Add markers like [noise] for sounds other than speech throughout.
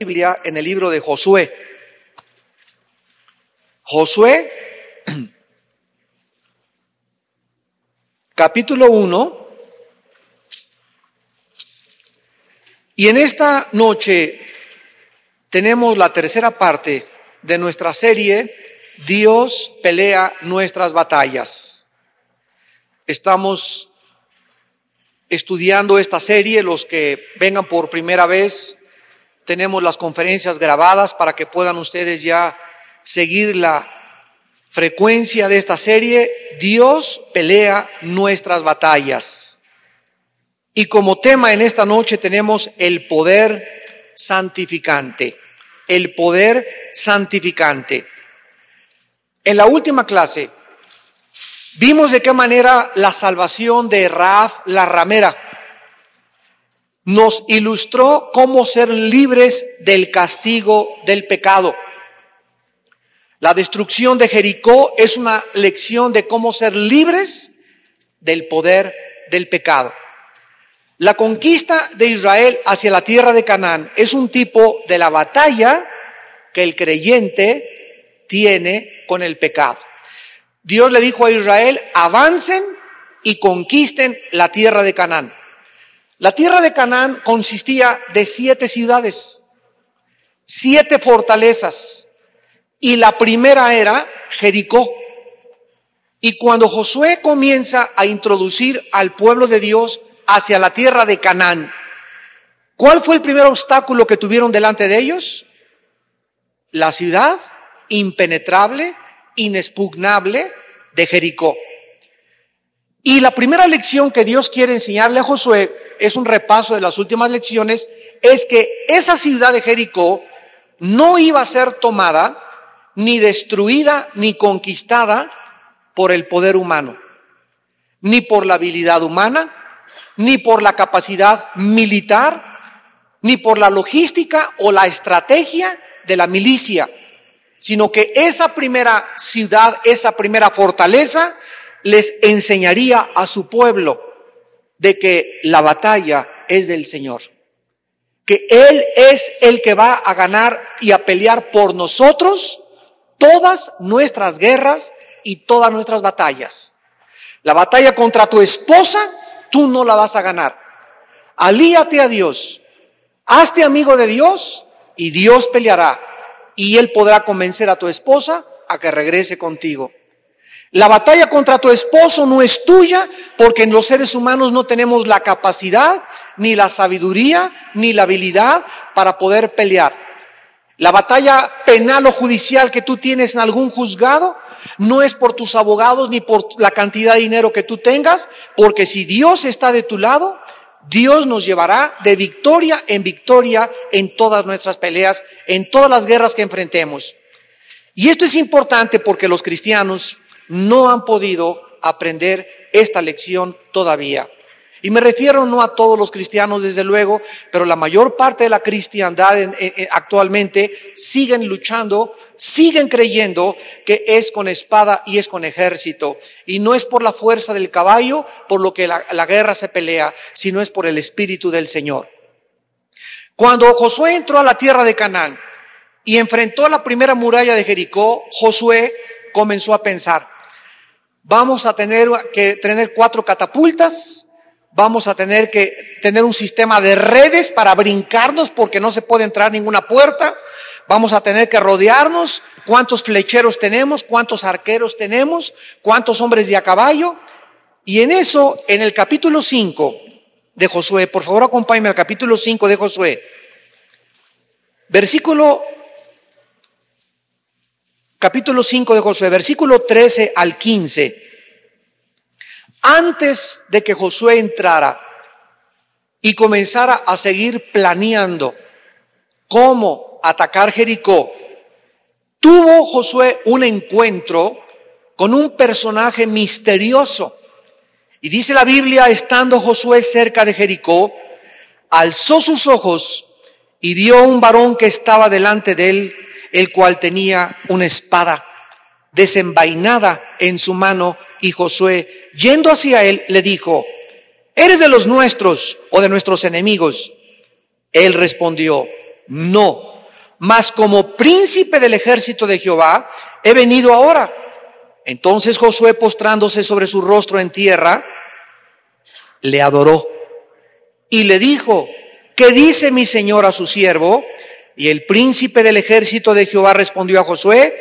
Biblia en el libro de Josué. Josué, [clears throat] capítulo 1. Y en esta noche tenemos la tercera parte de nuestra serie Dios pelea nuestras batallas. Estamos estudiando esta serie, los que vengan por primera vez tenemos las conferencias grabadas para que puedan ustedes ya seguir la frecuencia de esta serie. Dios pelea nuestras batallas. Y como tema en esta noche tenemos el poder santificante. El poder santificante. En la última clase vimos de qué manera la salvación de Raaf la ramera nos ilustró cómo ser libres del castigo del pecado. La destrucción de Jericó es una lección de cómo ser libres del poder del pecado. La conquista de Israel hacia la tierra de Canaán es un tipo de la batalla que el creyente tiene con el pecado. Dios le dijo a Israel, avancen y conquisten la tierra de Canaán. La tierra de Canaán consistía de siete ciudades, siete fortalezas, y la primera era Jericó. Y cuando Josué comienza a introducir al pueblo de Dios hacia la tierra de Canaán, ¿cuál fue el primer obstáculo que tuvieron delante de ellos? La ciudad impenetrable, inexpugnable de Jericó. Y la primera lección que Dios quiere enseñarle a Josué es un repaso de las últimas lecciones, es que esa ciudad de Jericó no iba a ser tomada, ni destruida, ni conquistada por el poder humano, ni por la habilidad humana, ni por la capacidad militar, ni por la logística o la estrategia de la milicia, sino que esa primera ciudad, esa primera fortaleza, les enseñaría a su pueblo de que la batalla es del Señor. Que Él es el que va a ganar y a pelear por nosotros todas nuestras guerras y todas nuestras batallas. La batalla contra tu esposa, tú no la vas a ganar. Alíate a Dios, hazte amigo de Dios y Dios peleará. Y Él podrá convencer a tu esposa a que regrese contigo. La batalla contra tu esposo no es tuya porque en los seres humanos no tenemos la capacidad, ni la sabiduría, ni la habilidad para poder pelear. La batalla penal o judicial que tú tienes en algún juzgado no es por tus abogados ni por la cantidad de dinero que tú tengas, porque si Dios está de tu lado, Dios nos llevará de victoria en victoria en todas nuestras peleas, en todas las guerras que enfrentemos. Y esto es importante porque los cristianos no han podido aprender esta lección todavía. Y me refiero no a todos los cristianos, desde luego, pero la mayor parte de la cristiandad actualmente siguen luchando, siguen creyendo que es con espada y es con ejército. Y no es por la fuerza del caballo por lo que la, la guerra se pelea, sino es por el Espíritu del Señor. Cuando Josué entró a la tierra de Canaán y enfrentó la primera muralla de Jericó, Josué comenzó a pensar, vamos a tener que tener cuatro catapultas, vamos a tener que tener un sistema de redes para brincarnos porque no se puede entrar ninguna puerta, vamos a tener que rodearnos, cuántos flecheros tenemos, cuántos arqueros tenemos, cuántos hombres de a caballo. Y en eso, en el capítulo 5 de Josué, por favor acompáñame al capítulo 5 de Josué, versículo capítulo 5 de Josué, versículo 13 al 15. Antes de que Josué entrara y comenzara a seguir planeando cómo atacar Jericó, tuvo Josué un encuentro con un personaje misterioso. Y dice la Biblia, estando Josué cerca de Jericó, alzó sus ojos y vio un varón que estaba delante de él el cual tenía una espada desenvainada en su mano, y Josué, yendo hacia él, le dijo, ¿eres de los nuestros o de nuestros enemigos? Él respondió, no, mas como príncipe del ejército de Jehová he venido ahora. Entonces Josué, postrándose sobre su rostro en tierra, le adoró y le dijo, ¿qué dice mi señor a su siervo? Y el príncipe del ejército de Jehová respondió a Josué,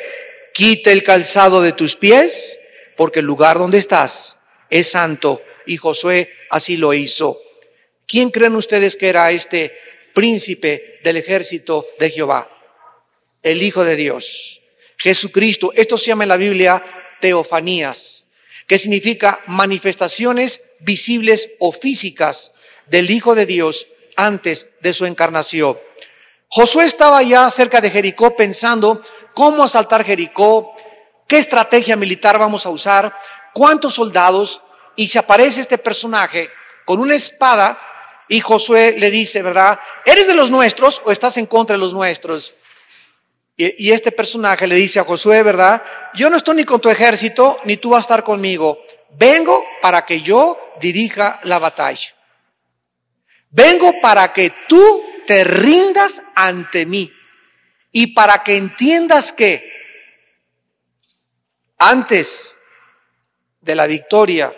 quita el calzado de tus pies, porque el lugar donde estás es santo. Y Josué así lo hizo. ¿Quién creen ustedes que era este príncipe del ejército de Jehová? El Hijo de Dios, Jesucristo. Esto se llama en la Biblia teofanías, que significa manifestaciones visibles o físicas del Hijo de Dios antes de su encarnación. Josué estaba ya cerca de Jericó pensando cómo asaltar Jericó, qué estrategia militar vamos a usar, cuántos soldados, y se aparece este personaje con una espada y Josué le dice, ¿verdad? ¿Eres de los nuestros o estás en contra de los nuestros? Y, y, este personaje le dice a Josué, ¿verdad? Yo no estoy ni con tu ejército, ni tú vas a estar conmigo. Vengo para que yo dirija la batalla. Vengo para que tú te rindas ante mí. Y para que entiendas que antes de la victoria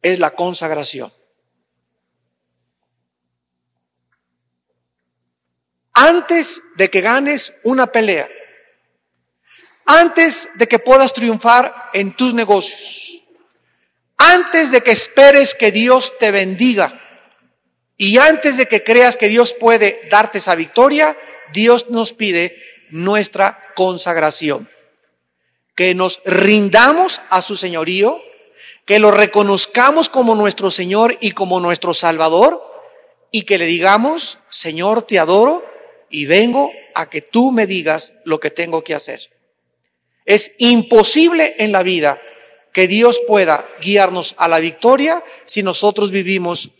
es la consagración. Antes de que ganes una pelea, antes de que puedas triunfar en tus negocios, antes de que esperes que Dios te bendiga, y antes de que creas que Dios puede darte esa victoria, Dios nos pide nuestra consagración. Que nos rindamos a su señorío, que lo reconozcamos como nuestro Señor y como nuestro Salvador, y que le digamos, Señor, te adoro y vengo a que tú me digas lo que tengo que hacer. Es imposible en la vida que Dios pueda guiarnos a la victoria si nosotros vivimos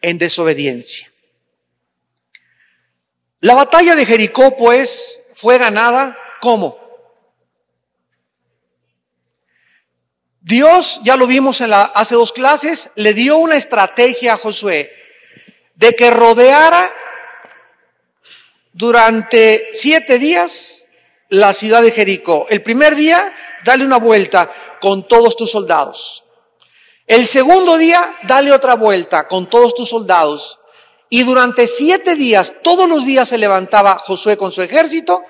en desobediencia. La batalla de Jericó, pues, fue ganada ¿cómo? Dios, ya lo vimos en la, hace dos clases, le dio una estrategia a Josué de que rodeara durante siete días la ciudad de Jericó. El primer día, dale una vuelta con todos tus soldados. El segundo día, dale otra vuelta con todos tus soldados. Y durante siete días, todos los días se levantaba Josué con su ejército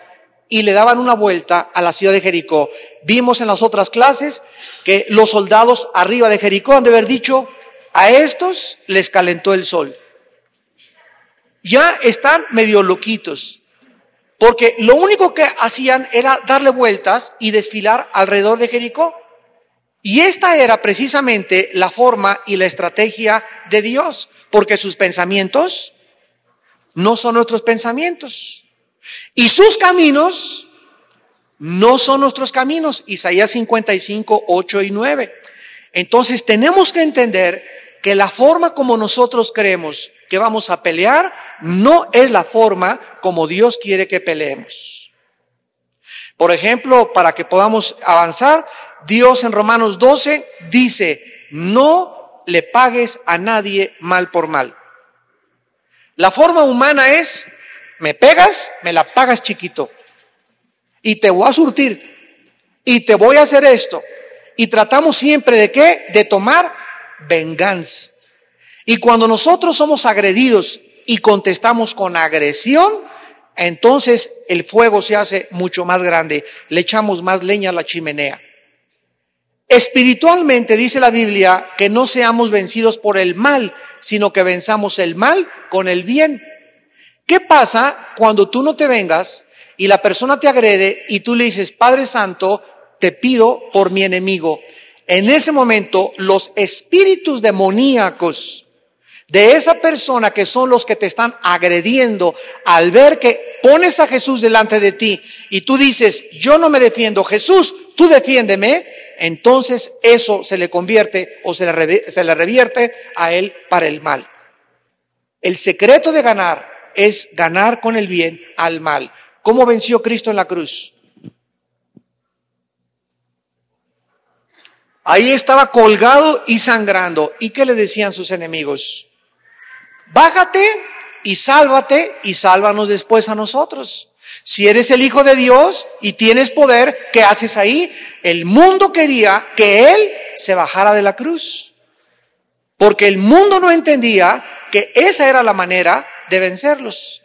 y le daban una vuelta a la ciudad de Jericó. Vimos en las otras clases que los soldados arriba de Jericó han de haber dicho, a estos les calentó el sol. Ya están medio loquitos, porque lo único que hacían era darle vueltas y desfilar alrededor de Jericó. Y esta era precisamente la forma y la estrategia de Dios, porque sus pensamientos no son nuestros pensamientos. Y sus caminos no son nuestros caminos. Isaías 55, 8 y 9. Entonces tenemos que entender que la forma como nosotros creemos que vamos a pelear no es la forma como Dios quiere que peleemos. Por ejemplo, para que podamos avanzar, Dios en Romanos 12 dice, no le pagues a nadie mal por mal. La forma humana es, me pegas, me la pagas chiquito. Y te voy a surtir. Y te voy a hacer esto. Y tratamos siempre de qué? De tomar venganza. Y cuando nosotros somos agredidos y contestamos con agresión, entonces el fuego se hace mucho más grande. Le echamos más leña a la chimenea. Espiritualmente dice la Biblia que no seamos vencidos por el mal, sino que venzamos el mal con el bien. ¿Qué pasa cuando tú no te vengas y la persona te agrede y tú le dices, Padre Santo, te pido por mi enemigo? En ese momento, los espíritus demoníacos de esa persona que son los que te están agrediendo, al ver que pones a Jesús delante de ti y tú dices, yo no me defiendo, Jesús, tú defiéndeme, entonces eso se le convierte o se le, se le revierte a él para el mal. El secreto de ganar es ganar con el bien al mal. ¿Cómo venció Cristo en la cruz? Ahí estaba colgado y sangrando. ¿Y qué le decían sus enemigos? Bájate y sálvate y sálvanos después a nosotros. Si eres el Hijo de Dios y tienes poder, ¿qué haces ahí? El mundo quería que Él se bajara de la cruz. Porque el mundo no entendía que esa era la manera de vencerlos.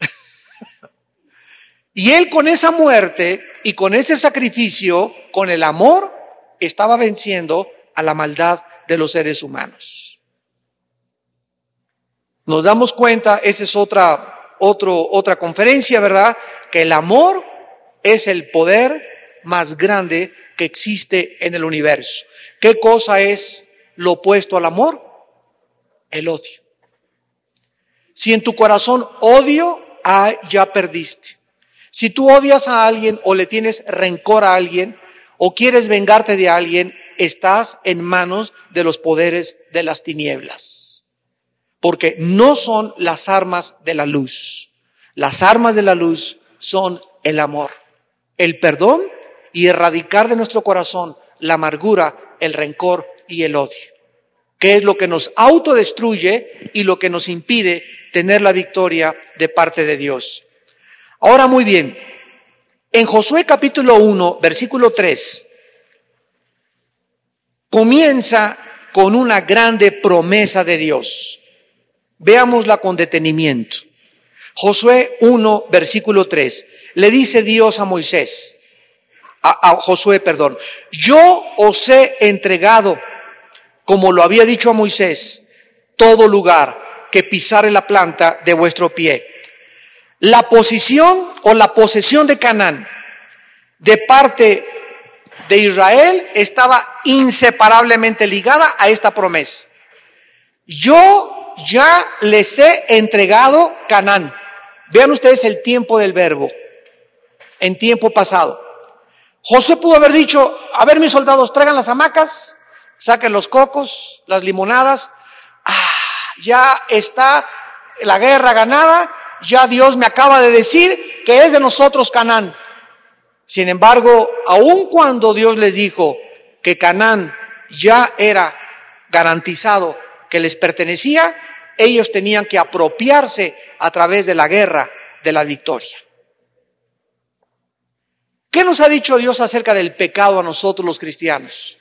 [laughs] y Él con esa muerte y con ese sacrificio, con el amor, estaba venciendo a la maldad de los seres humanos. Nos damos cuenta, esa es otra, otro, otra conferencia, ¿verdad? Que el amor es el poder más grande que existe en el universo. ¿Qué cosa es lo opuesto al amor? El odio. Si en tu corazón odio, ah, ya perdiste. Si tú odias a alguien o le tienes rencor a alguien o quieres vengarte de alguien, estás en manos de los poderes de las tinieblas. Porque no son las armas de la luz. Las armas de la luz son el amor, el perdón y erradicar de nuestro corazón la amargura, el rencor y el odio, que es lo que nos autodestruye y lo que nos impide tener la victoria de parte de Dios. Ahora muy bien, en Josué capítulo 1, versículo 3, comienza con una grande promesa de Dios. Veámosla con detenimiento. Josué 1, versículo 3. Le dice Dios a Moisés, a, a, Josué, perdón, yo os he entregado, como lo había dicho a Moisés, todo lugar que pisare la planta de vuestro pie. La posición o la posesión de Canaán de parte de Israel estaba inseparablemente ligada a esta promesa. Yo ya les he entregado Canaán. Vean ustedes el tiempo del verbo, en tiempo pasado. José pudo haber dicho, a ver mis soldados, traigan las hamacas, saquen los cocos, las limonadas, ah, ya está la guerra ganada, ya Dios me acaba de decir que es de nosotros Canaán. Sin embargo, aun cuando Dios les dijo que Canaán ya era garantizado que les pertenecía, ellos tenían que apropiarse a través de la guerra de la victoria. ¿Qué nos ha dicho Dios acerca del pecado a nosotros los cristianos?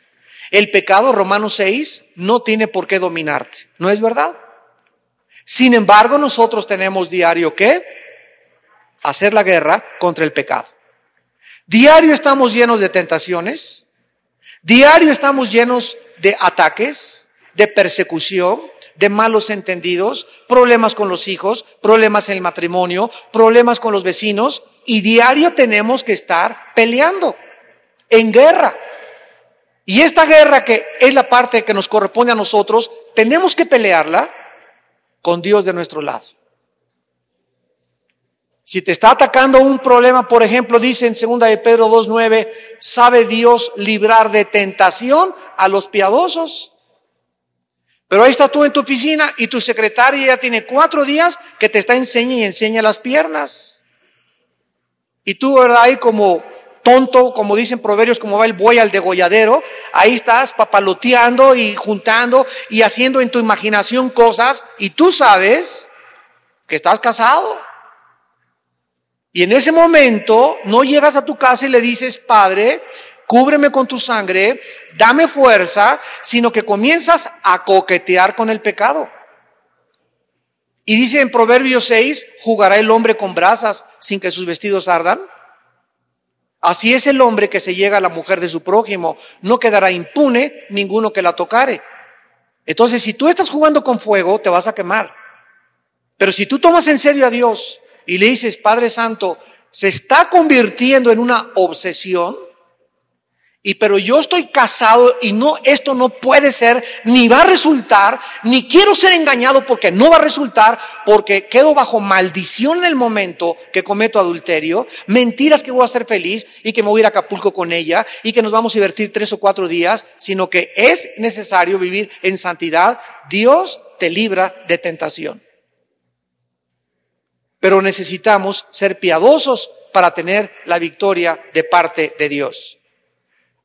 El pecado, Romanos 6, no tiene por qué dominarte, ¿no es verdad? Sin embargo, nosotros tenemos diario que hacer la guerra contra el pecado. Diario estamos llenos de tentaciones, diario estamos llenos de ataques, de persecución, de malos entendidos, problemas con los hijos, problemas en el matrimonio, problemas con los vecinos, y diario tenemos que estar peleando en guerra. Y esta guerra que es la parte que nos corresponde a nosotros, tenemos que pelearla con Dios de nuestro lado. Si te está atacando un problema, por ejemplo, dice en 2 de Pedro 2.9, ¿sabe Dios librar de tentación a los piadosos? Pero ahí está tú en tu oficina y tu secretaria ya tiene cuatro días que te está enseñando y enseña las piernas. Y tú, ¿verdad? Ahí como tonto, como dicen proverbios, como va el buey al degolladero, ahí estás papaloteando y juntando y haciendo en tu imaginación cosas y tú sabes que estás casado. Y en ese momento no llegas a tu casa y le dices, Padre, cúbreme con tu sangre, dame fuerza, sino que comienzas a coquetear con el pecado. Y dice en Proverbios 6, jugará el hombre con brasas sin que sus vestidos ardan. Así es el hombre que se llega a la mujer de su prójimo, no quedará impune ninguno que la tocare. Entonces, si tú estás jugando con fuego, te vas a quemar. Pero si tú tomas en serio a Dios y le dices, Padre Santo, se está convirtiendo en una obsesión, y pero yo estoy casado y no, esto no puede ser, ni va a resultar, ni quiero ser engañado porque no va a resultar, porque quedo bajo maldición en el momento que cometo adulterio, mentiras que voy a ser feliz y que me voy a ir a Acapulco con ella y que nos vamos a divertir tres o cuatro días, sino que es necesario vivir en santidad. Dios te libra de tentación pero necesitamos ser piadosos para tener la victoria de parte de Dios.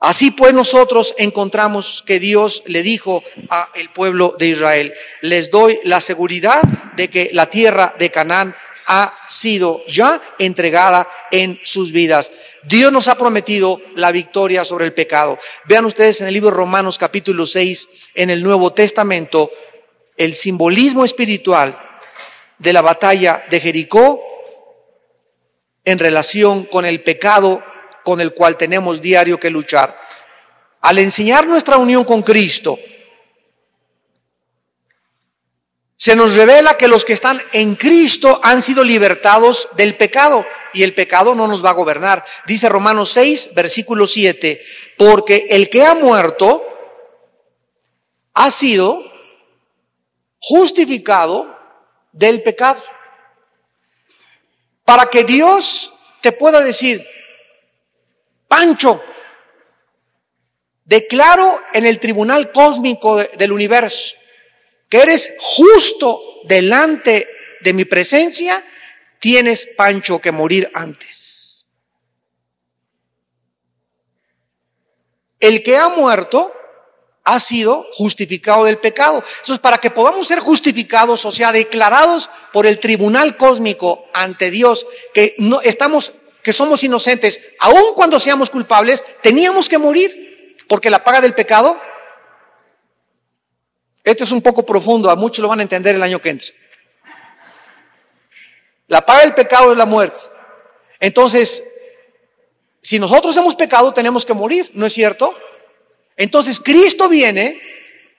Así pues nosotros encontramos que Dios le dijo al pueblo de Israel, les doy la seguridad de que la tierra de Canaán ha sido ya entregada en sus vidas. Dios nos ha prometido la victoria sobre el pecado. Vean ustedes en el libro de Romanos capítulo 6, en el Nuevo Testamento, el simbolismo espiritual de la batalla de Jericó en relación con el pecado con el cual tenemos diario que luchar. Al enseñar nuestra unión con Cristo, se nos revela que los que están en Cristo han sido libertados del pecado y el pecado no nos va a gobernar. Dice Romanos 6, versículo 7, porque el que ha muerto ha sido justificado del pecado. Para que Dios te pueda decir, Pancho, declaro en el tribunal cósmico del universo que eres justo delante de mi presencia, tienes, Pancho, que morir antes. El que ha muerto ha sido justificado del pecado. Entonces, para que podamos ser justificados, o sea, declarados por el tribunal cósmico ante Dios, que no estamos, que somos inocentes, aun cuando seamos culpables, teníamos que morir, porque la paga del pecado. Esto es un poco profundo, a muchos lo van a entender el año que entra. La paga del pecado es la muerte. Entonces, si nosotros hemos pecado, tenemos que morir, ¿no es cierto? Entonces Cristo viene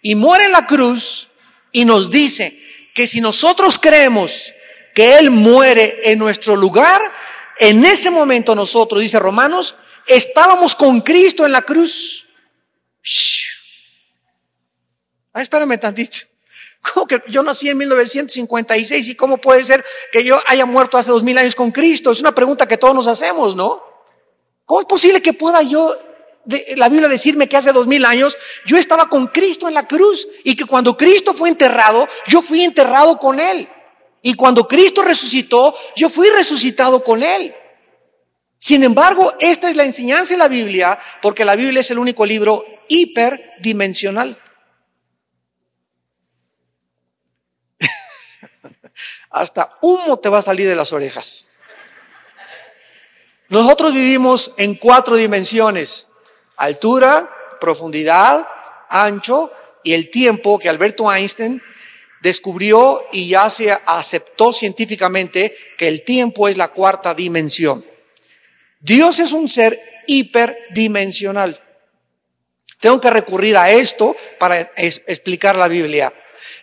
y muere en la cruz y nos dice que si nosotros creemos que Él muere en nuestro lugar, en ese momento nosotros, dice Romanos, estábamos con Cristo en la cruz. Ah, espérame tantito. ¿Cómo que yo nací en 1956 y cómo puede ser que yo haya muerto hace dos mil años con Cristo? Es una pregunta que todos nos hacemos, ¿no? ¿Cómo es posible que pueda yo la Biblia decirme que hace dos mil años yo estaba con Cristo en la cruz y que cuando Cristo fue enterrado, yo fui enterrado con Él. Y cuando Cristo resucitó, yo fui resucitado con Él. Sin embargo, esta es la enseñanza de la Biblia, porque la Biblia es el único libro hiperdimensional. [laughs] Hasta humo te va a salir de las orejas. Nosotros vivimos en cuatro dimensiones altura, profundidad, ancho y el tiempo que Alberto Einstein descubrió y ya se aceptó científicamente que el tiempo es la cuarta dimensión. Dios es un ser hiperdimensional. Tengo que recurrir a esto para explicar la Biblia.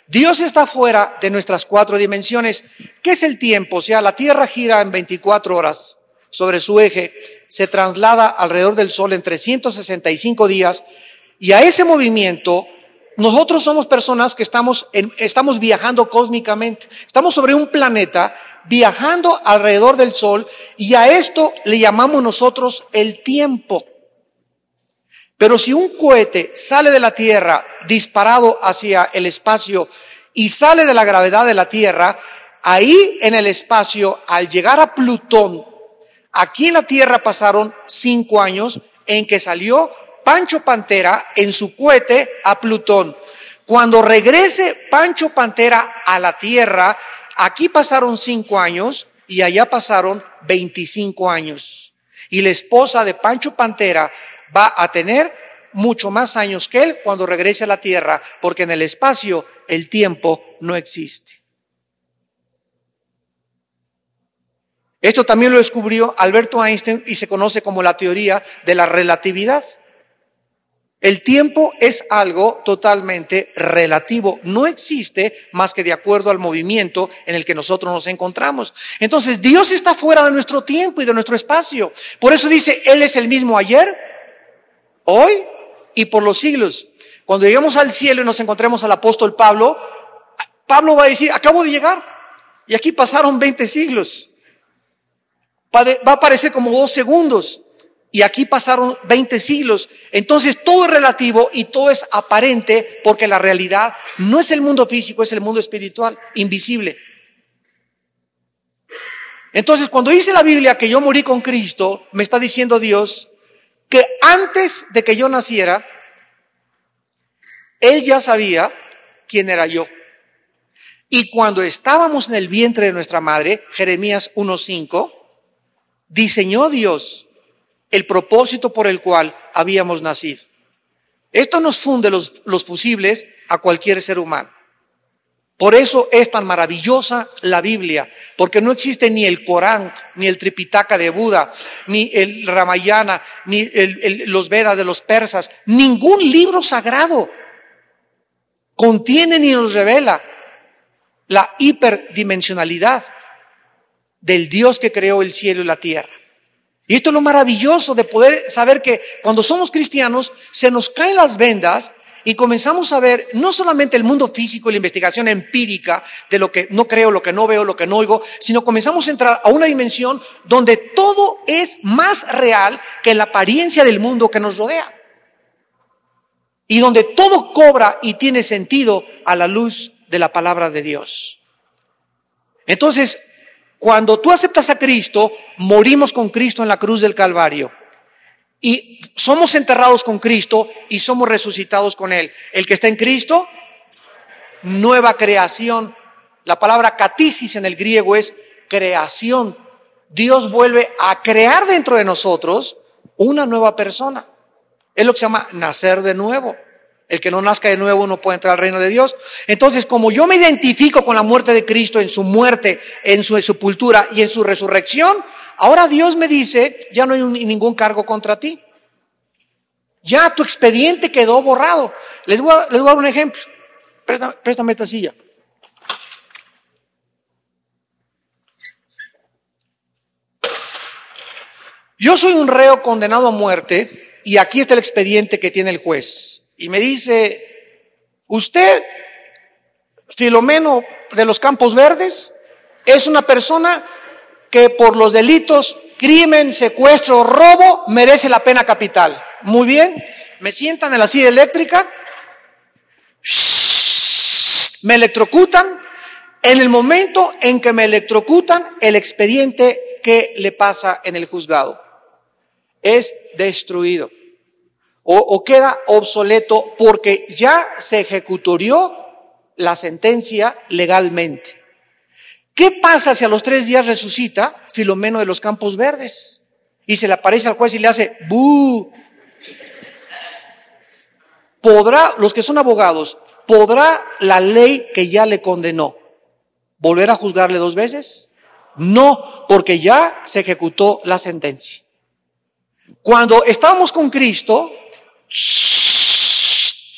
Dios está fuera de nuestras cuatro dimensiones. ¿Qué es el tiempo? O sea, la Tierra gira en 24 horas sobre su eje, se traslada alrededor del Sol en 365 días y a ese movimiento nosotros somos personas que estamos, estamos viajando cósmicamente, estamos sobre un planeta viajando alrededor del Sol y a esto le llamamos nosotros el tiempo. Pero si un cohete sale de la Tierra disparado hacia el espacio y sale de la gravedad de la Tierra, ahí en el espacio, al llegar a Plutón, Aquí en la tierra pasaron cinco años en que salió Pancho Pantera en su cohete a Plutón. Cuando regrese Pancho Pantera a la tierra, aquí pasaron cinco años y allá pasaron 25 años. Y la esposa de Pancho Pantera va a tener mucho más años que él cuando regrese a la tierra, porque en el espacio el tiempo no existe. Esto también lo descubrió Alberto Einstein y se conoce como la teoría de la relatividad. El tiempo es algo totalmente relativo, no existe más que de acuerdo al movimiento en el que nosotros nos encontramos. Entonces Dios está fuera de nuestro tiempo y de nuestro espacio. Por eso dice, Él es el mismo ayer, hoy y por los siglos. Cuando lleguemos al cielo y nos encontremos al apóstol Pablo, Pablo va a decir, acabo de llegar y aquí pasaron 20 siglos va a parecer como dos segundos. Y aquí pasaron 20 siglos. Entonces todo es relativo y todo es aparente porque la realidad no es el mundo físico, es el mundo espiritual, invisible. Entonces cuando dice la Biblia que yo morí con Cristo, me está diciendo Dios que antes de que yo naciera, Él ya sabía quién era yo. Y cuando estábamos en el vientre de nuestra madre, Jeremías 1.5, diseñó Dios el propósito por el cual habíamos nacido. Esto nos funde los, los fusibles a cualquier ser humano. Por eso es tan maravillosa la Biblia, porque no existe ni el Corán, ni el Tripitaka de Buda, ni el Ramayana, ni los Vedas de los persas. Ningún libro sagrado contiene ni nos revela la hiperdimensionalidad del Dios que creó el cielo y la tierra. Y esto es lo maravilloso de poder saber que cuando somos cristianos se nos caen las vendas y comenzamos a ver no solamente el mundo físico y la investigación empírica de lo que no creo, lo que no veo, lo que no oigo, sino comenzamos a entrar a una dimensión donde todo es más real que la apariencia del mundo que nos rodea. Y donde todo cobra y tiene sentido a la luz de la palabra de Dios. Entonces, cuando tú aceptas a Cristo, morimos con Cristo en la cruz del Calvario. Y somos enterrados con Cristo y somos resucitados con Él. El que está en Cristo, nueva creación. La palabra catisis en el griego es creación. Dios vuelve a crear dentro de nosotros una nueva persona. Es lo que se llama nacer de nuevo. El que no nazca de nuevo no puede entrar al reino de Dios. Entonces, como yo me identifico con la muerte de Cristo en su muerte, en su sepultura y en su resurrección, ahora Dios me dice, ya no hay ningún cargo contra ti. Ya tu expediente quedó borrado. Les voy a, dar un ejemplo. Préstame esta silla. Yo soy un reo condenado a muerte y aquí está el expediente que tiene el juez y me dice, usted, Filomeno de los Campos Verdes, es una persona que por los delitos, crimen, secuestro, robo, merece la pena capital. Muy bien, me sientan en la silla eléctrica, me electrocutan, en el momento en que me electrocutan, el expediente que le pasa en el juzgado es destruido o, queda obsoleto porque ya se ejecutorió la sentencia legalmente. ¿Qué pasa si a los tres días resucita Filomeno de los Campos Verdes? Y se le aparece al juez y le hace ¡bu! ¿Podrá, los que son abogados, podrá la ley que ya le condenó volver a juzgarle dos veces? No, porque ya se ejecutó la sentencia. Cuando estábamos con Cristo,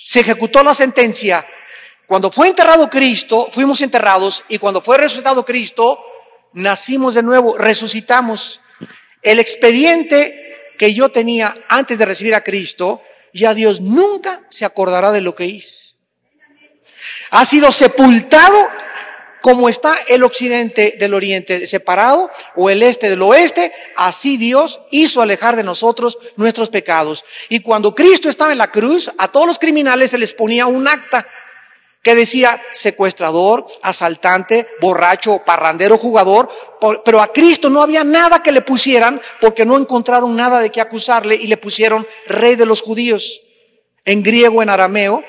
se ejecutó la sentencia. Cuando fue enterrado Cristo, fuimos enterrados y cuando fue resucitado Cristo, nacimos de nuevo, resucitamos. El expediente que yo tenía antes de recibir a Cristo, ya Dios nunca se acordará de lo que hice. Ha sido sepultado como está el occidente del oriente separado o el este del oeste, así Dios hizo alejar de nosotros nuestros pecados. Y cuando Cristo estaba en la cruz, a todos los criminales se les ponía un acta que decía secuestrador, asaltante, borracho, parrandero, jugador, pero a Cristo no había nada que le pusieran porque no encontraron nada de qué acusarle y le pusieron rey de los judíos, en griego, en arameo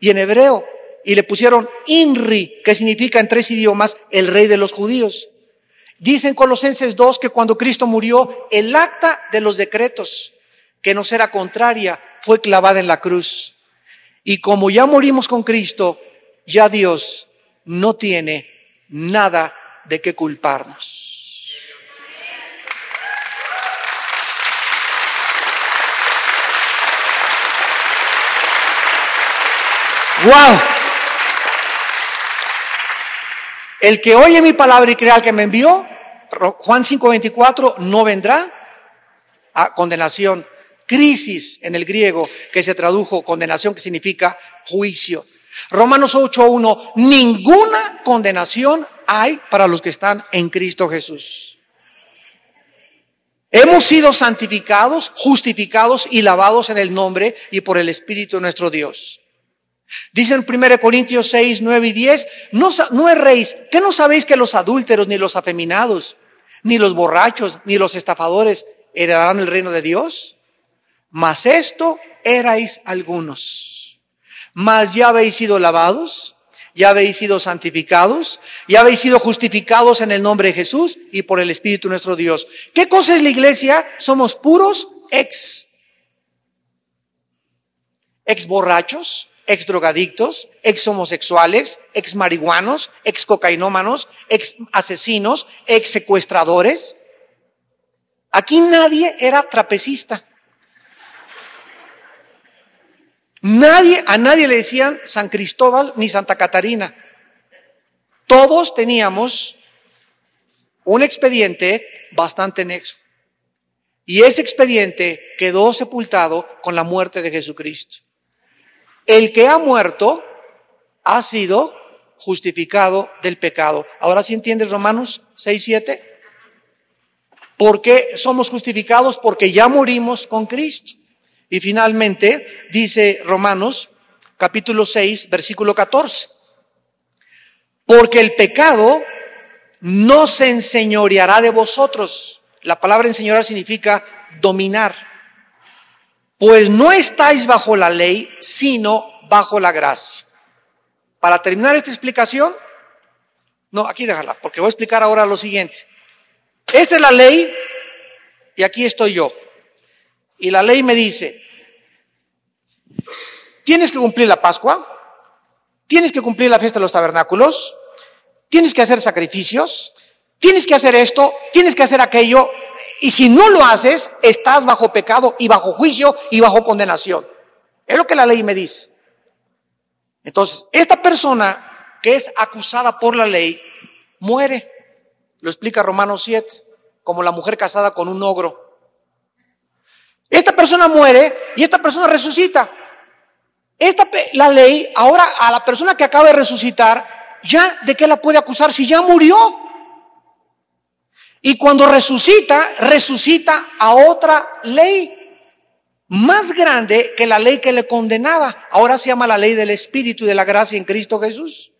y en hebreo y le pusieron Inri, que significa en tres idiomas el rey de los judíos. Dicen Colosenses 2 que cuando Cristo murió, el acta de los decretos, que nos era contraria, fue clavada en la cruz. Y como ya morimos con Cristo, ya Dios no tiene nada de qué culparnos. ¡Wow! El que oye mi palabra y crea al que me envió, Juan 5:24, no vendrá a condenación. Crisis en el griego, que se tradujo condenación, que significa juicio. Romanos 8:1, ninguna condenación hay para los que están en Cristo Jesús. Hemos sido santificados, justificados y lavados en el nombre y por el Espíritu de nuestro Dios. Dice en 1 Corintios 6, 9 y 10, no, no erréis, ¿qué no sabéis que los adúlteros, ni los afeminados, ni los borrachos, ni los estafadores heredarán el reino de Dios? Mas esto erais algunos. Mas ya habéis sido lavados, ya habéis sido santificados, ya habéis sido justificados en el nombre de Jesús y por el Espíritu nuestro Dios. ¿Qué cosa es la iglesia? Somos puros ex. Ex borrachos, ex drogadictos, ex homosexuales, ex marihuanos, ex cocainómanos, ex asesinos, ex secuestradores. Aquí nadie era trapecista. Nadie, a nadie le decían San Cristóbal ni Santa Catarina. Todos teníamos un expediente bastante nexo. Y ese expediente quedó sepultado con la muerte de Jesucristo. El que ha muerto ha sido justificado del pecado. Ahora sí entiendes Romanos 6, 7. ¿Por qué somos justificados? Porque ya morimos con Cristo. Y finalmente dice Romanos capítulo 6, versículo 14. Porque el pecado no se enseñoreará de vosotros. La palabra enseñorear significa dominar. Pues no estáis bajo la ley, sino bajo la gracia. Para terminar esta explicación, no, aquí déjala, porque voy a explicar ahora lo siguiente. Esta es la ley y aquí estoy yo. Y la ley me dice, tienes que cumplir la Pascua, tienes que cumplir la fiesta de los tabernáculos, tienes que hacer sacrificios, tienes que hacer esto, tienes que hacer aquello, y si no lo haces, estás bajo pecado y bajo juicio y bajo condenación. Es lo que la ley me dice. Entonces, esta persona que es acusada por la ley, muere. Lo explica Romanos 7, como la mujer casada con un ogro. Esta persona muere y esta persona resucita. Esta, la ley, ahora a la persona que acaba de resucitar, ya de qué la puede acusar si ya murió. Y cuando resucita, resucita a otra ley más grande que la ley que le condenaba. Ahora se llama la ley del Espíritu y de la gracia en Cristo Jesús.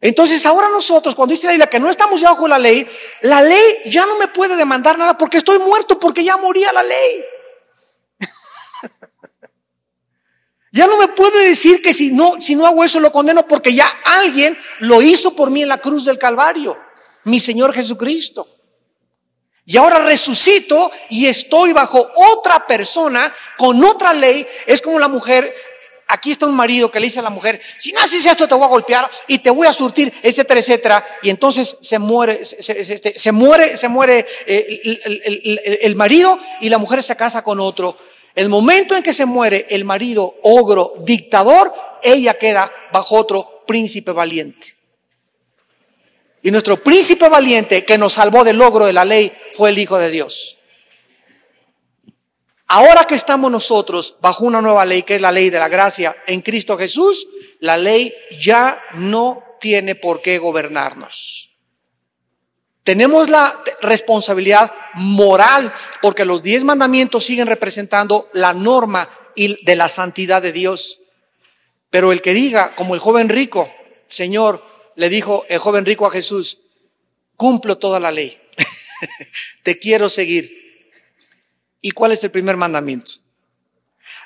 Entonces ahora nosotros, cuando dice la Biblia que no estamos ya bajo la ley, la ley ya no me puede demandar nada porque estoy muerto, porque ya moría la ley. [laughs] ya no me puede decir que si no, si no hago eso lo condeno porque ya alguien lo hizo por mí en la cruz del Calvario, mi Señor Jesucristo. Y ahora resucito y estoy bajo otra persona con otra ley. Es como la mujer aquí está un marido que le dice a la mujer, si no haces esto te voy a golpear y te voy a surtir, etcétera, etcétera. Y entonces se muere, se, este, muere, se muere eh, el, el marido y la mujer se casa con otro. El momento en que se muere el marido ogro, dictador, ella queda bajo otro príncipe valiente. Y nuestro príncipe valiente que nos salvó del logro de la ley fue el Hijo de Dios. Ahora que estamos nosotros bajo una nueva ley, que es la ley de la gracia en Cristo Jesús, la ley ya no tiene por qué gobernarnos. Tenemos la responsabilidad moral porque los diez mandamientos siguen representando la norma de la santidad de Dios. Pero el que diga, como el joven rico, Señor, le dijo el joven rico a Jesús, cumplo toda la ley, [laughs] te quiero seguir. ¿Y cuál es el primer mandamiento?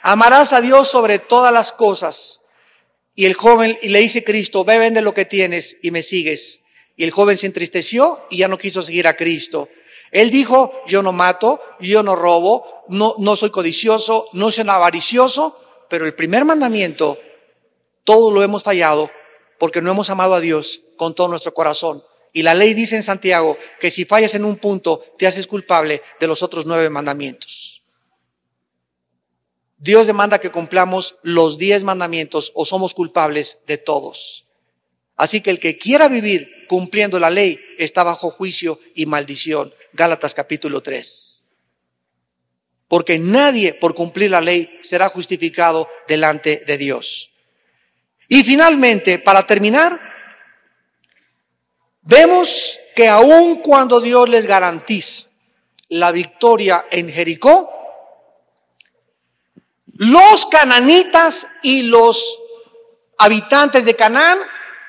Amarás a Dios sobre todas las cosas. Y el joven, y le dice Cristo, ve, vende lo que tienes y me sigues. Y el joven se entristeció y ya no quiso seguir a Cristo. Él dijo, yo no mato, yo no robo, no, no soy codicioso, no soy avaricioso, pero el primer mandamiento, todo lo hemos fallado porque no hemos amado a Dios con todo nuestro corazón. Y la ley dice en Santiago que si fallas en un punto, te haces culpable de los otros nueve mandamientos. Dios demanda que cumplamos los diez mandamientos o somos culpables de todos. Así que el que quiera vivir cumpliendo la ley está bajo juicio y maldición. Gálatas capítulo 3. Porque nadie por cumplir la ley será justificado delante de Dios. Y finalmente, para terminar, Vemos que aun cuando Dios les garantiza la victoria en Jericó, los cananitas y los habitantes de Canaán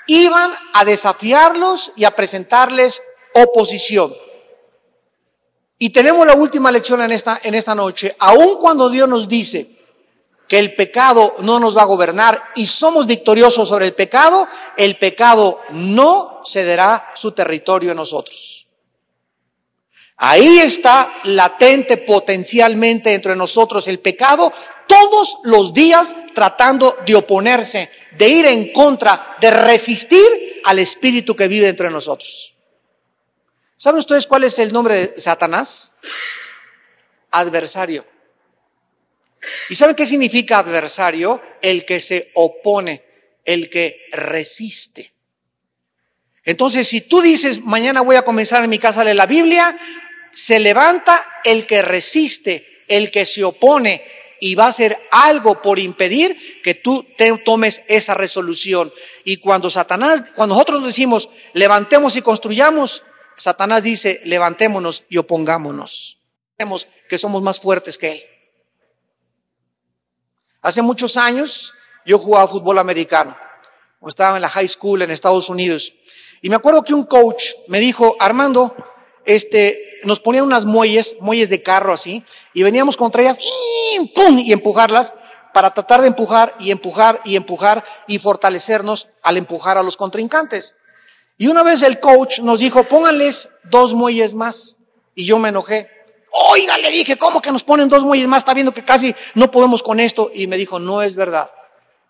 iban a desafiarlos y a presentarles oposición. Y tenemos la última lección en esta, en esta noche. Aun cuando Dios nos dice que el pecado no nos va a gobernar y somos victoriosos sobre el pecado, el pecado no cederá su territorio en nosotros. Ahí está latente potencialmente entre nosotros el pecado todos los días tratando de oponerse, de ir en contra, de resistir al espíritu que vive entre nosotros. ¿Saben ustedes cuál es el nombre de Satanás? Adversario. ¿Y saben qué significa adversario? El que se opone, el que resiste. Entonces, si tú dices, mañana voy a comenzar en mi casa a leer la Biblia, se levanta el que resiste, el que se opone y va a hacer algo por impedir que tú te tomes esa resolución. Y cuando Satanás, cuando nosotros decimos, levantemos y construyamos, Satanás dice, levantémonos y opongámonos. Vemos que somos más fuertes que él. Hace muchos años yo jugaba fútbol americano. Estaba en la high school en Estados Unidos. Y me acuerdo que un coach me dijo, Armando, este, nos ponían unas muelles, muelles de carro así, y veníamos contra ellas, y ¡pum! y empujarlas para tratar de empujar y empujar y empujar y fortalecernos al empujar a los contrincantes. Y una vez el coach nos dijo, pónganles dos muelles más. Y yo me enojé. Oiga, le dije, ¿cómo que nos ponen dos muelles más? Está viendo que casi no podemos con esto. Y me dijo, no es verdad.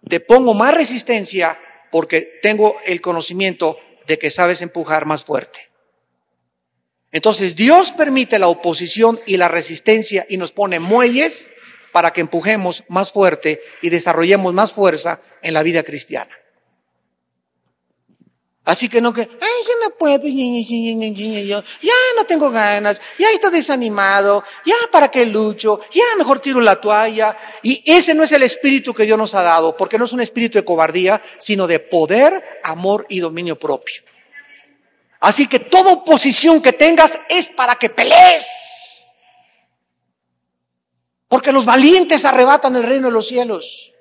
Te pongo más resistencia porque tengo el conocimiento de que sabes empujar más fuerte. Entonces Dios permite la oposición y la resistencia y nos pone muelles para que empujemos más fuerte y desarrollemos más fuerza en la vida cristiana. Así que no que, ay, yo no puedo, ya no tengo ganas, ya estoy desanimado, ya para qué lucho, ya mejor tiro la toalla. Y ese no es el espíritu que Dios nos ha dado, porque no es un espíritu de cobardía, sino de poder, amor y dominio propio. Así que toda oposición que tengas es para que pelees. Porque los valientes arrebatan el reino de los cielos.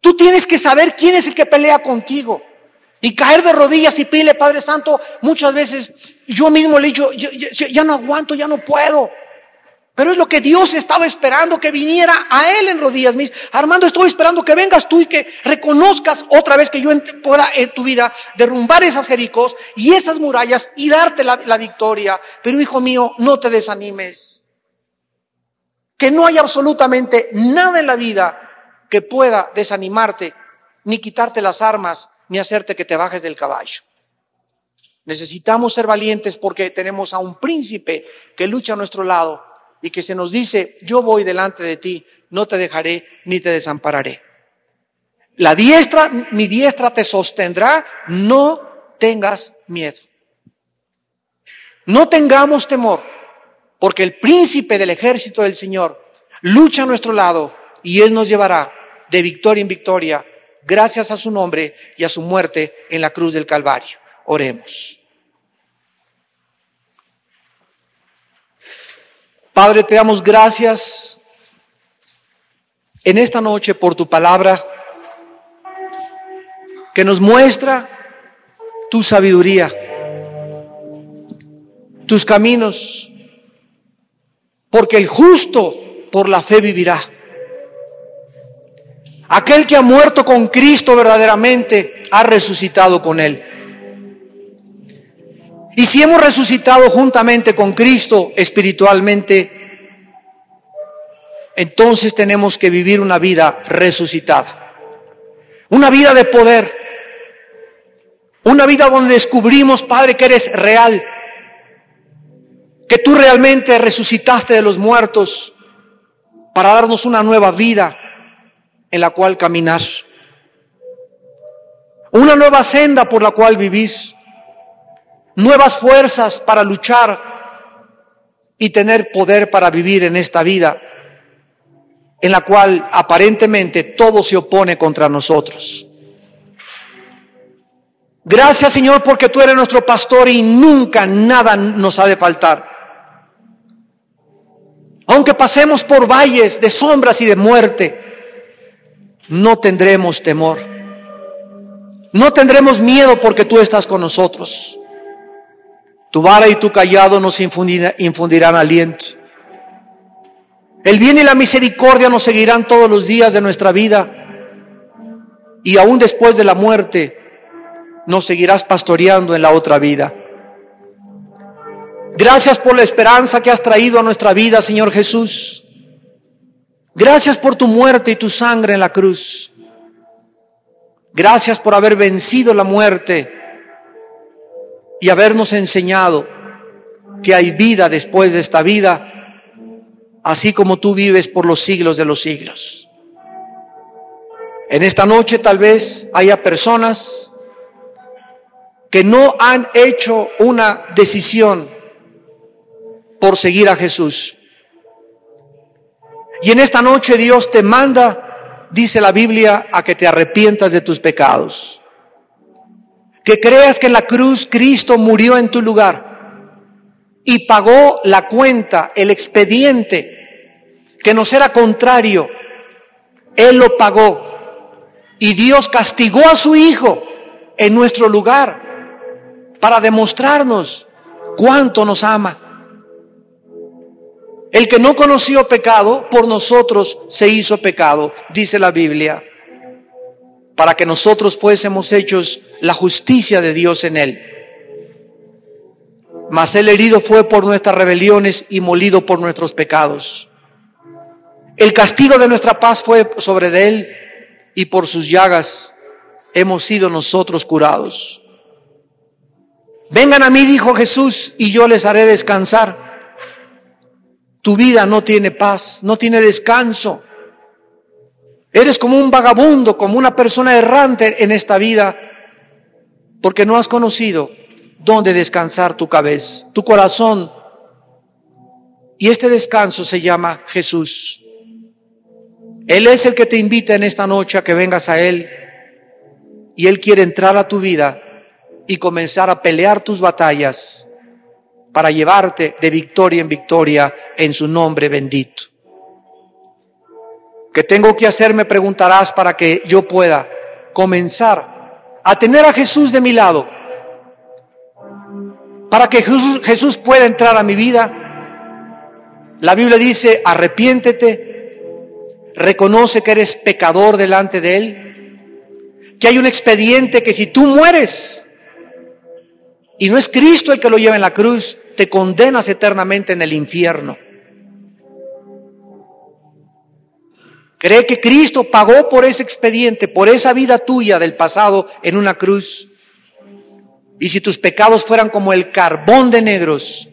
Tú tienes que saber quién es el que pelea contigo. Y caer de rodillas y pile, Padre Santo, muchas veces yo mismo le he dicho, ya no aguanto, ya no puedo. Pero es lo que Dios estaba esperando, que viniera a Él en rodillas. Mis, Armando, estoy esperando que vengas tú y que reconozcas otra vez que yo pueda en tu vida derrumbar esas jericos y esas murallas y darte la, la victoria. Pero hijo mío, no te desanimes. Que no hay absolutamente nada en la vida que pueda desanimarte, ni quitarte las armas, ni hacerte que te bajes del caballo. Necesitamos ser valientes porque tenemos a un príncipe que lucha a nuestro lado y que se nos dice, yo voy delante de ti, no te dejaré ni te desampararé. La diestra, mi diestra te sostendrá, no tengas miedo. No tengamos temor, porque el príncipe del ejército del Señor lucha a nuestro lado y Él nos llevará de victoria en victoria gracias a su nombre y a su muerte en la cruz del Calvario. Oremos. Padre, te damos gracias en esta noche por tu palabra que nos muestra tu sabiduría, tus caminos, porque el justo por la fe vivirá. Aquel que ha muerto con Cristo verdaderamente ha resucitado con Él. Y si hemos resucitado juntamente con Cristo espiritualmente, entonces tenemos que vivir una vida resucitada. Una vida de poder. Una vida donde descubrimos, Padre, que eres real. Que tú realmente resucitaste de los muertos para darnos una nueva vida en la cual caminar. Una nueva senda por la cual vivís. Nuevas fuerzas para luchar y tener poder para vivir en esta vida en la cual aparentemente todo se opone contra nosotros. Gracias Señor porque tú eres nuestro pastor y nunca nada nos ha de faltar. Aunque pasemos por valles de sombras y de muerte, no tendremos temor. No tendremos miedo porque tú estás con nosotros. Tu vara y tu callado nos infundirán aliento. El bien y la misericordia nos seguirán todos los días de nuestra vida y aún después de la muerte nos seguirás pastoreando en la otra vida. Gracias por la esperanza que has traído a nuestra vida, Señor Jesús. Gracias por tu muerte y tu sangre en la cruz. Gracias por haber vencido la muerte y habernos enseñado que hay vida después de esta vida, así como tú vives por los siglos de los siglos. En esta noche tal vez haya personas que no han hecho una decisión por seguir a Jesús. Y en esta noche Dios te manda, dice la Biblia, a que te arrepientas de tus pecados. Que creas que en la cruz Cristo murió en tu lugar y pagó la cuenta, el expediente, que nos era contrario. Él lo pagó. Y Dios castigó a su Hijo en nuestro lugar para demostrarnos cuánto nos ama. El que no conoció pecado, por nosotros se hizo pecado, dice la Biblia, para que nosotros fuésemos hechos la justicia de Dios en él. Mas el herido fue por nuestras rebeliones y molido por nuestros pecados. El castigo de nuestra paz fue sobre de él y por sus llagas hemos sido nosotros curados. Vengan a mí, dijo Jesús, y yo les haré descansar. Tu vida no tiene paz, no tiene descanso. Eres como un vagabundo, como una persona errante en esta vida, porque no has conocido dónde descansar tu cabeza, tu corazón. Y este descanso se llama Jesús. Él es el que te invita en esta noche a que vengas a Él. Y Él quiere entrar a tu vida y comenzar a pelear tus batallas para llevarte de victoria en victoria en su nombre bendito. ¿Qué tengo que hacer? Me preguntarás para que yo pueda comenzar a tener a Jesús de mi lado. Para que Jesús, Jesús pueda entrar a mi vida. La Biblia dice, arrepiéntete, reconoce que eres pecador delante de Él, que hay un expediente que si tú mueres, y no es Cristo el que lo lleva en la cruz, te condenas eternamente en el infierno. Cree que Cristo pagó por ese expediente, por esa vida tuya del pasado en una cruz. Y si tus pecados fueran como el carbón de negros,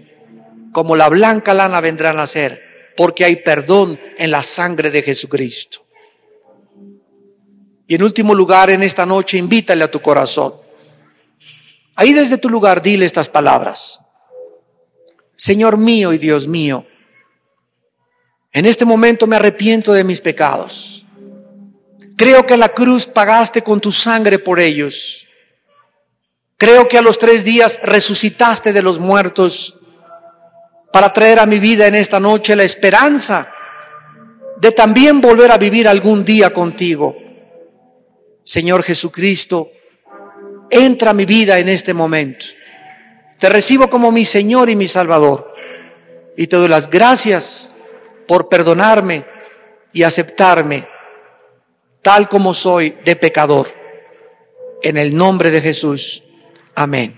como la blanca lana vendrán a ser, porque hay perdón en la sangre de Jesucristo. Y en último lugar, en esta noche, invítale a tu corazón. Ahí desde tu lugar dile estas palabras. Señor mío y Dios mío, en este momento me arrepiento de mis pecados. Creo que la cruz pagaste con tu sangre por ellos. Creo que a los tres días resucitaste de los muertos para traer a mi vida en esta noche la esperanza de también volver a vivir algún día contigo. Señor Jesucristo, entra a mi vida en este momento. Te recibo como mi Señor y mi Salvador. Y te doy las gracias por perdonarme y aceptarme tal como soy de pecador. En el nombre de Jesús. Amén.